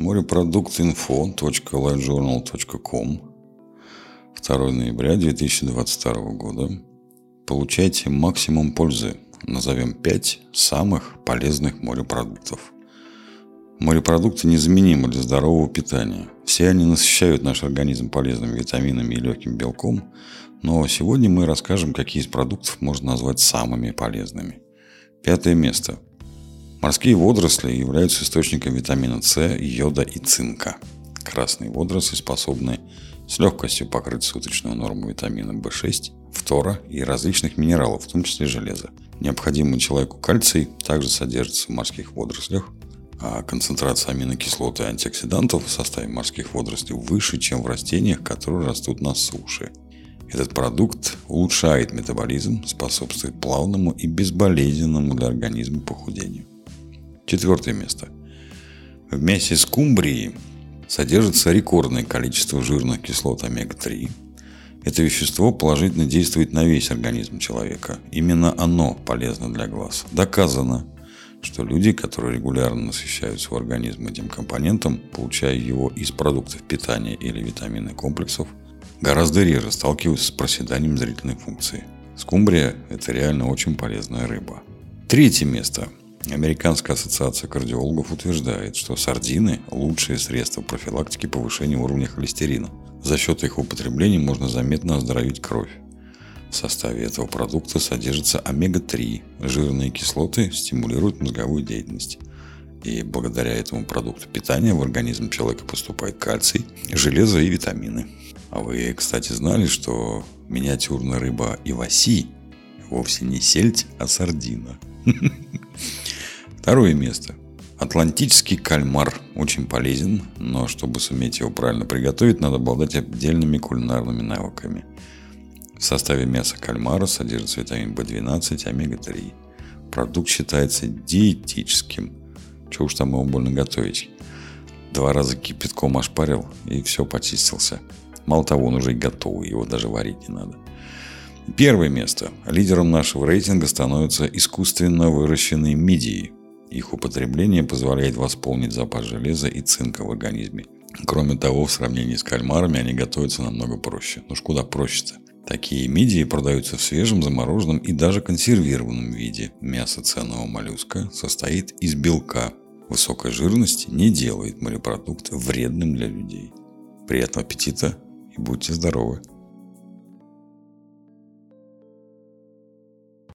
морепродуктинфо.livejournal.com 2 ноября 2022 года. Получайте максимум пользы. Назовем 5 самых полезных морепродуктов. Морепродукты незаменимы для здорового питания. Все они насыщают наш организм полезными витаминами и легким белком, но сегодня мы расскажем, какие из продуктов можно назвать самыми полезными. Пятое место – Морские водоросли являются источником витамина С, йода и цинка. Красные водоросли способны с легкостью покрыть суточную норму витамина В6, фтора и различных минералов, в том числе железа. Необходимый человеку кальций также содержится в морских водорослях, а концентрация аминокислот и антиоксидантов в составе морских водорослей выше, чем в растениях, которые растут на суше. Этот продукт улучшает метаболизм, способствует плавному и безболезненному для организма похудению. Четвертое место. В мясе скумбрии содержится рекордное количество жирных кислот омега-3. Это вещество положительно действует на весь организм человека. Именно оно полезно для глаз. Доказано, что люди, которые регулярно насыщают свой организм этим компонентом, получая его из продуктов питания или витаминных комплексов, гораздо реже сталкиваются с проседанием зрительной функции. Скумбрия – это реально очень полезная рыба. Третье место Американская ассоциация кардиологов утверждает, что сардины – лучшее средство профилактики повышения уровня холестерина. За счет их употребления можно заметно оздоровить кровь. В составе этого продукта содержится омега-3. Жирные кислоты стимулируют мозговую деятельность. И благодаря этому продукту питания в организм человека поступает кальций, железо и витамины. А вы, кстати, знали, что миниатюрная рыба иваси вовсе не сельдь, а сардина – Второе место. Атлантический кальмар очень полезен, но чтобы суметь его правильно приготовить, надо обладать отдельными кулинарными навыками. В составе мяса кальмара содержится витамин В12, омега-3. Продукт считается диетическим. Чего уж там его больно готовить. Два раза кипятком ошпарил и все почистился. Мало того, он уже готовый, его даже варить не надо. Первое место. Лидером нашего рейтинга становятся искусственно выращенные мидии. Их употребление позволяет восполнить запас железа и цинка в организме. Кроме того, в сравнении с кальмарами они готовятся намного проще. Ну ж куда проще-то? Такие мидии продаются в свежем, замороженном и даже консервированном виде. Мясо ценного моллюска состоит из белка. Высокая жирность не делает морепродукт вредным для людей. Приятного аппетита и будьте здоровы!